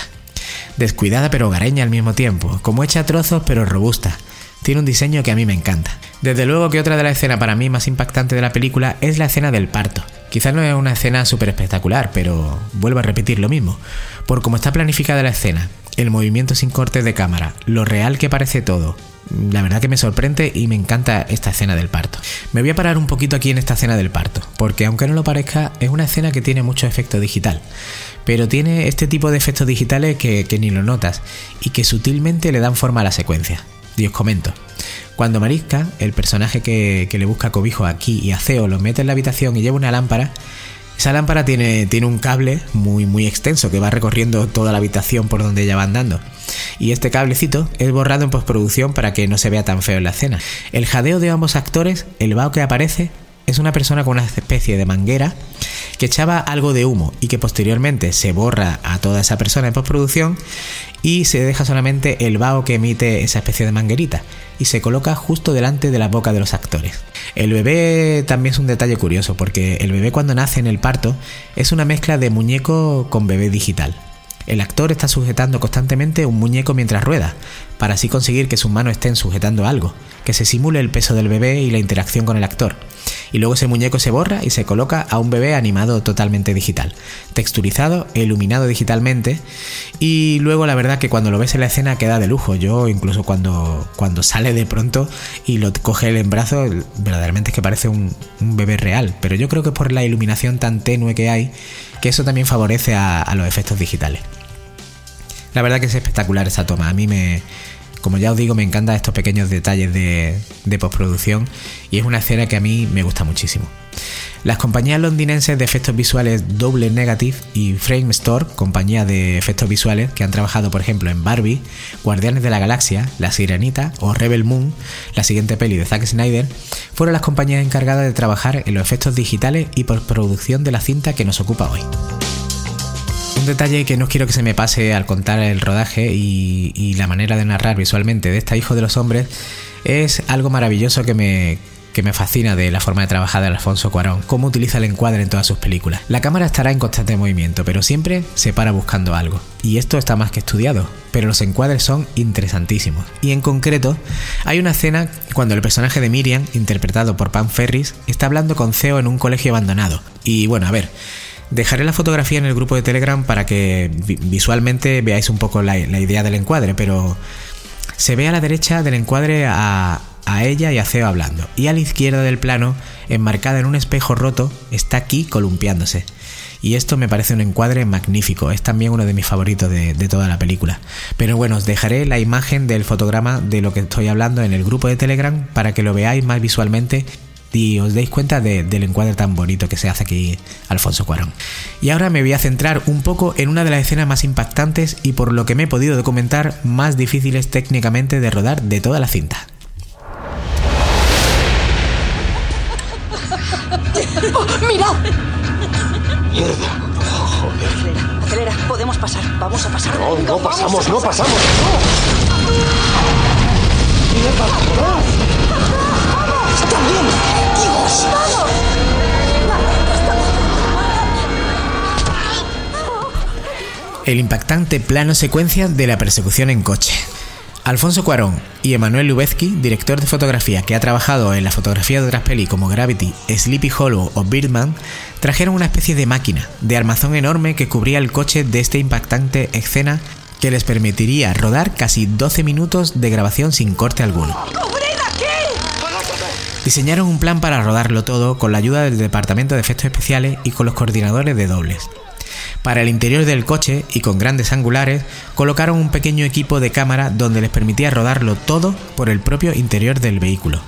Descuidada pero hogareña al mismo tiempo, como hecha trozos pero robusta. Tiene un diseño que a mí me encanta. Desde luego que otra de las escenas para mí más impactante de la película es la escena del parto. Quizás no es una escena súper espectacular, pero vuelvo a repetir lo mismo. Por cómo está planificada la escena, el movimiento sin cortes de cámara, lo real que parece todo, la verdad que me sorprende y me encanta esta escena del parto. Me voy a parar un poquito aquí en esta escena del parto, porque aunque no lo parezca, es una escena que tiene mucho efecto digital. Pero tiene este tipo de efectos digitales que, ni lo notas y que sutilmente le dan forma a la secuencia. Y os comento. Cuando Marisca, el personaje que, le busca cobijo aquí y a Ceo, lo mete en la habitación y lleva una lámpara, esa lámpara tiene, tiene un cable muy, muy extenso que va recorriendo toda la habitación por donde ella va andando. Y este cablecito es borrado en postproducción para que no se vea tan feo en la escena. El jadeo de ambos actores, el vaho que aparece, es una persona con una especie de manguera que echaba algo de humo y que posteriormente se borra a toda esa persona en postproducción y se deja solamente el vaho que emite esa especie de manguerita y se coloca justo delante de la boca de los actores. El bebé también es un detalle curioso porque el bebé cuando nace en el parto es una mezcla de muñeco con bebé digital. El actor está sujetando constantemente un muñeco mientras rueda, para así conseguir que sus manos estén sujetando algo, que se simule el peso del bebé y la interacción con el actor y luego ese muñeco se borra y se coloca a un bebé animado totalmente digital, texturizado e iluminado digitalmente. Y luego la verdad que cuando lo ves en la escena queda de lujo, yo incluso cuando, cuando sale de pronto y lo coge él en brazo, verdaderamente es que parece un, bebé real, pero yo creo que por la iluminación tan tenue que hay, que eso también favorece a, a los efectos digitales. La verdad que es espectacular esa toma, a mí me, como ya os digo, me encantan estos pequeños detalles de, postproducción y es una escena que a mí me gusta muchísimo. Las compañías londinenses de efectos visuales Double Negative y Frame Store, compañías de efectos visuales que han trabajado por ejemplo en Barbie, Guardianes de la Galaxia, La Sirenita o Rebel Moon, la siguiente peli de Zack Snyder, fueron las compañías encargadas de trabajar en los efectos digitales y postproducción de la cinta que nos ocupa hoy. Un detalle que no quiero que se me pase al contar el rodaje y, la manera de narrar visualmente de esta Hijo de los Hombres es algo maravilloso que me, que me fascina de la forma de trabajar de Alfonso Cuarón, cómo utiliza el encuadre en todas sus películas. La cámara estará en constante movimiento, pero siempre se para buscando algo. Y esto está más que estudiado, pero los encuadres son interesantísimos. Y en concreto, hay una escena cuando el personaje de Miriam, interpretado por Pam Ferris, está hablando con Ceo en un colegio abandonado. Y bueno, a ver, Dejaré la fotografía en el grupo de Telegram para que visualmente veáis un poco la, idea del encuadre, pero se ve a la derecha del encuadre a, ella y a Ceo hablando, y a la izquierda del plano, enmarcada en un espejo roto, está aquí columpiándose. Y esto me parece un encuadre magnífico, es también uno de mis favoritos de, toda la película. Pero bueno, os dejaré la imagen del fotograma de lo que estoy hablando en el grupo de Telegram para que lo veáis más visualmente y os deis cuenta del encuadre tan bonito que se hace aquí Alfonso Cuarón. Y ahora me voy a centrar un poco en una de las escenas más impactantes y por lo que me he podido documentar más difíciles técnicamente de rodar de toda la cinta.
¡Oh, ¡Mirad!
¡Mierda! joder.
Acelera, acelera. Podemos pasar. Vamos a pasar.
No, no pasamos, no pasamos. ¡No! ¡Mierda!
El impactante plano secuencia de la persecución en coche. Alfonso Cuarón y Emanuel Lubezki, director de fotografía que ha trabajado en la fotografía de otras pelis como Gravity, Sleepy Hollow o Birdman, trajeron una especie de máquina, de armazón enorme que cubría el coche de esta impactante escena que les permitiría rodar casi 12 minutos de grabación sin corte alguno. Diseñaron un plan para rodarlo todo con la ayuda del Departamento de Efectos Especiales y con los coordinadores de dobles. Para el interior del coche y con grandes angulares, colocaron un pequeño equipo de cámara donde les permitía rodarlo todo por el propio interior del vehículo.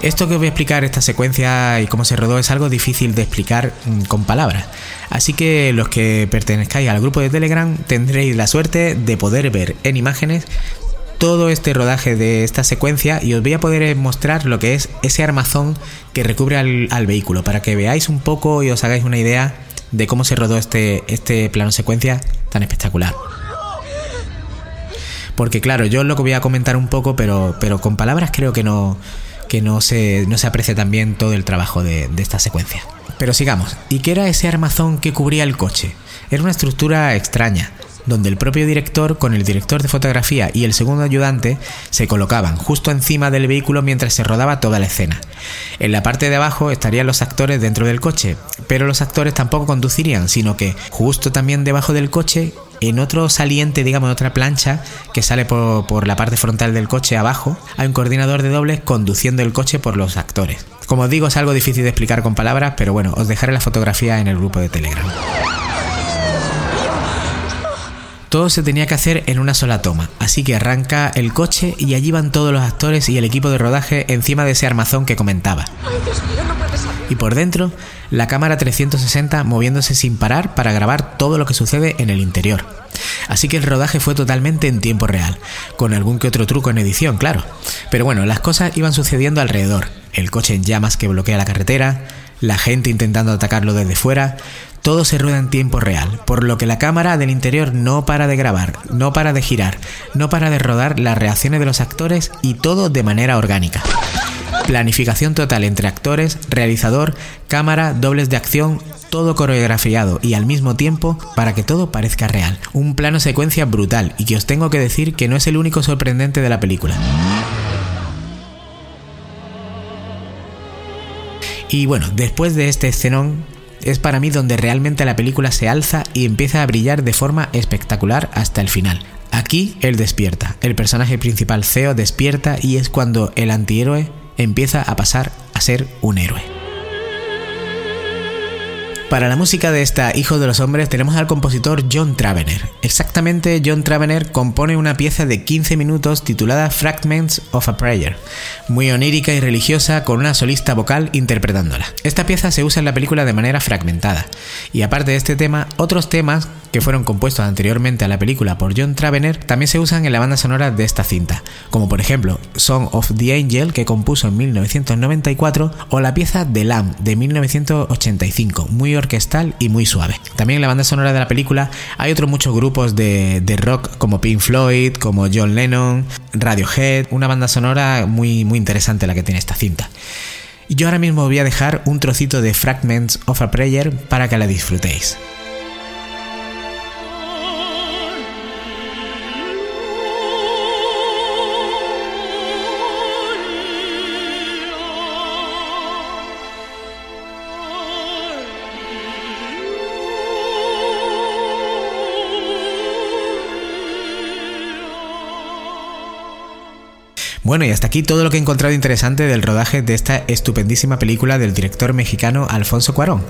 Esto que voy a explicar, esta secuencia y cómo se rodó, es algo difícil de explicar mm, con palabras. Así que los que pertenezcáis al grupo de Telegram tendréis la suerte de poder ver en imágenes todo este rodaje de esta secuencia y os voy a poder mostrar lo que es ese armazón que recubre al, vehículo para que veáis un poco y os hagáis una idea de cómo se rodó este, este plano secuencia tan espectacular. Porque claro, yo lo que voy a comentar un poco, pero, pero con palabras creo que no, que no se, no se aprecia tan bien todo el trabajo de, de esta secuencia. Pero sigamos. ¿Y qué era ese armazón que cubría el coche? Era una estructura extraña, donde el propio director con el director de fotografía y el segundo ayudante se colocaban justo encima del vehículo mientras se rodaba toda la escena. En la parte de abajo estarían los actores dentro del coche, pero los actores tampoco conducirían, sino que justo también debajo del coche en otro saliente, digamos, otra plancha que sale por, por, la parte frontal del coche abajo, hay un coordinador de dobles conduciendo el coche por los actores. Como os digo, es algo difícil de explicar con palabras, pero bueno, os dejaré la fotografía en el grupo de Telegram. Todo se tenía que hacer en una sola toma, así que arranca el coche y allí van todos los actores y el equipo de rodaje encima de ese armazón que comentaba. Y por dentro, la cámara 360 moviéndose sin parar para grabar todo lo que sucede en el interior. Así que el rodaje fue totalmente en tiempo real, con algún que otro truco en edición, claro. Pero bueno, las cosas iban sucediendo alrededor. El coche en llamas que bloquea la carretera, la gente intentando atacarlo desde fuera, todo se rueda en tiempo real, por lo que la cámara del interior no para de grabar, no para de girar, no para de rodar las reacciones de los actores y todo de manera orgánica. Planificación total entre actores, realizador, cámara, dobles de acción, todo coreografiado y al mismo tiempo para que todo parezca real. Un plano secuencia brutal y que os tengo que decir que no es el único sorprendente de la película. Y bueno, después de este escenón, es para mí donde realmente la película se alza y empieza a brillar de forma espectacular hasta el final. Aquí él despierta, el personaje principal Theo despierta y es cuando el antihéroe empieza a pasar a ser un héroe. Para la música de esta Hijo de los Hombres tenemos al compositor John Travener. Exactamente, John Travener compone una pieza de 15 minutos titulada Fragments of a Prayer, muy onírica y religiosa con una solista vocal interpretándola. Esta pieza se usa en la película de manera fragmentada, y aparte de este tema, otros temas que fueron compuestos anteriormente a la película por John Travener también se usan en la banda sonora de esta cinta, como por ejemplo Song of the Angel que compuso en 1994 o la pieza The Lamb de 1985, muy orquestal y muy suave. También en la banda sonora de la película hay otros muchos grupos de, rock como Pink Floyd, como John Lennon, Radiohead, una banda sonora muy, muy interesante la que tiene esta cinta. Y yo ahora mismo voy a dejar un trocito de Fragments of a Prayer para que la disfrutéis. Bueno, y hasta aquí todo lo que he encontrado interesante del rodaje de esta estupendísima película del director mexicano Alfonso Cuarón.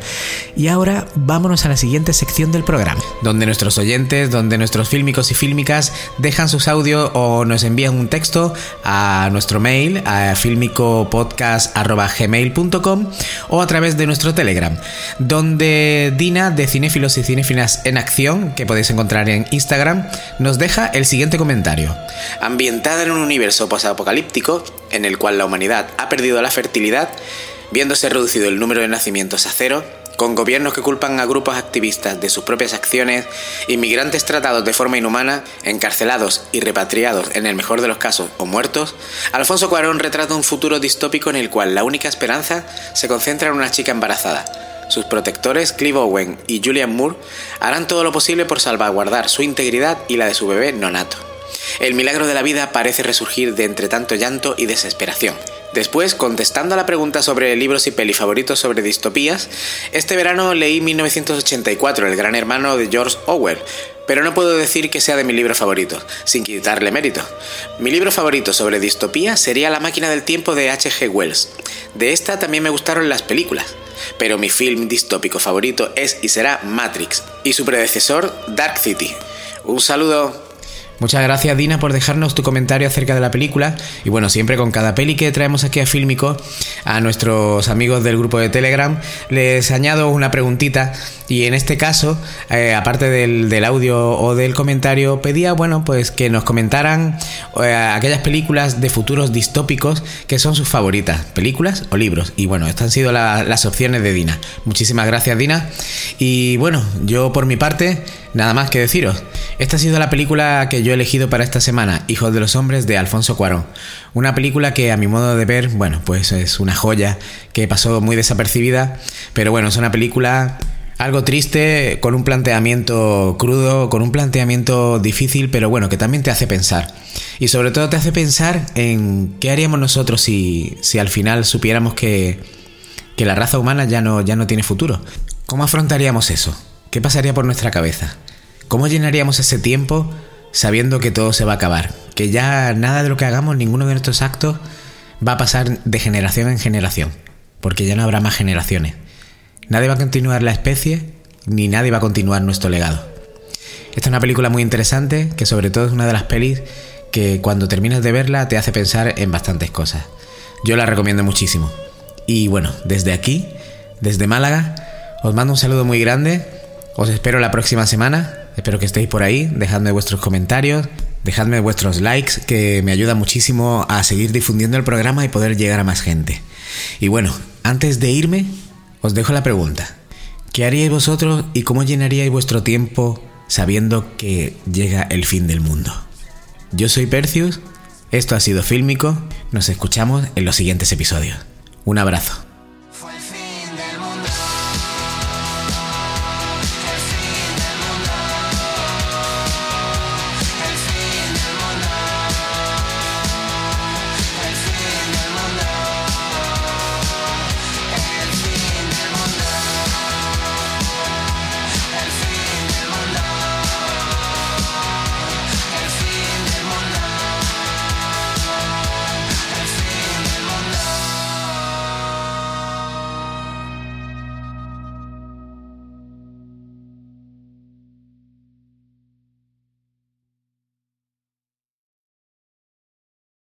Y ahora vámonos a la siguiente sección del programa, donde nuestros oyentes, donde nuestros fílmicos y fílmicas dejan sus audios o nos envían un texto a nuestro mail, a filmicopodcast.gmail.com o a través de nuestro Telegram, donde Dina de Cinéfilos y Cinéfilas en Acción, que podéis encontrar en Instagram, nos deja el siguiente comentario. Ambientada en un universo posapocalíptico, en el cual la humanidad ha perdido la fertilidad, viéndose reducido el número de nacimientos a cero, con gobiernos que culpan a grupos activistas de sus propias acciones, inmigrantes tratados de forma inhumana, encarcelados y repatriados en el mejor de los casos o muertos, Alfonso Cuarón retrata un futuro distópico en el cual la única esperanza se concentra en una chica embarazada. Sus protectores, Clive Owen y Julian Moore, harán todo lo posible por salvaguardar su integridad y la de su bebé nonato. El milagro de la vida parece resurgir de entre tanto llanto y desesperación. Después, contestando a la pregunta sobre libros y peli favoritos sobre distopías, este verano leí 1984, El Gran Hermano de George Orwell, pero no puedo decir que sea de mis libros favoritos, sin quitarle mérito. Mi libro favorito sobre distopía sería La máquina del tiempo de H.G. Wells. De esta también me gustaron las películas, pero mi film distópico favorito es y será Matrix, y su predecesor Dark City. Un saludo. Muchas gracias Dina por dejarnos tu comentario acerca de la película y bueno, siempre con cada peli que traemos aquí a Filmico a nuestros amigos del grupo de Telegram les añado una preguntita y en este caso, eh, aparte del, audio o del comentario, pedía bueno pues que nos comentaran eh, aquellas películas de futuros distópicos que son sus favoritas, películas o libros y bueno, estas han sido las opciones de Dina. Muchísimas gracias Dina y bueno, yo por mi parte nada más que deciros. Esta ha sido la película que yo he elegido para esta semana, Hijos de los Hombres de Alfonso Cuarón. Una película que a mi modo de ver, bueno, pues es una joya que pasó muy desapercibida, pero bueno, es una película algo triste, con un planteamiento crudo, con un planteamiento difícil, pero bueno, que también te hace pensar. Y sobre todo te hace pensar en qué haríamos nosotros si, si al final supiéramos que, que la raza humana ya no, ya no tiene futuro. ¿Cómo afrontaríamos eso? ¿Qué pasaría por nuestra cabeza? ¿Cómo llenaríamos ese tiempo sabiendo que todo se va a acabar? Que ya nada de lo que hagamos, ninguno de nuestros actos, va a pasar de generación en generación, porque ya no habrá más generaciones. Nadie va a continuar la especie, ni nadie va a continuar nuestro legado. Esta es una película muy interesante, que sobre todo es una de las pelis que cuando terminas de verla te hace pensar en bastantes cosas. Yo la recomiendo muchísimo. Y bueno, desde aquí, desde Málaga, os mando un saludo muy grande. Os espero la próxima semana Espero que estéis por ahí, dejadme vuestros comentarios, dejadme vuestros likes, que me ayuda muchísimo a seguir difundiendo el programa y poder llegar a más gente. Y bueno, antes de irme, os dejo la pregunta. ¿Qué haríais vosotros y cómo llenaríais vuestro tiempo sabiendo que llega el fin del mundo? Yo soy Percius, esto ha sido Fílmico, nos escuchamos en los siguientes episodios. Un abrazo.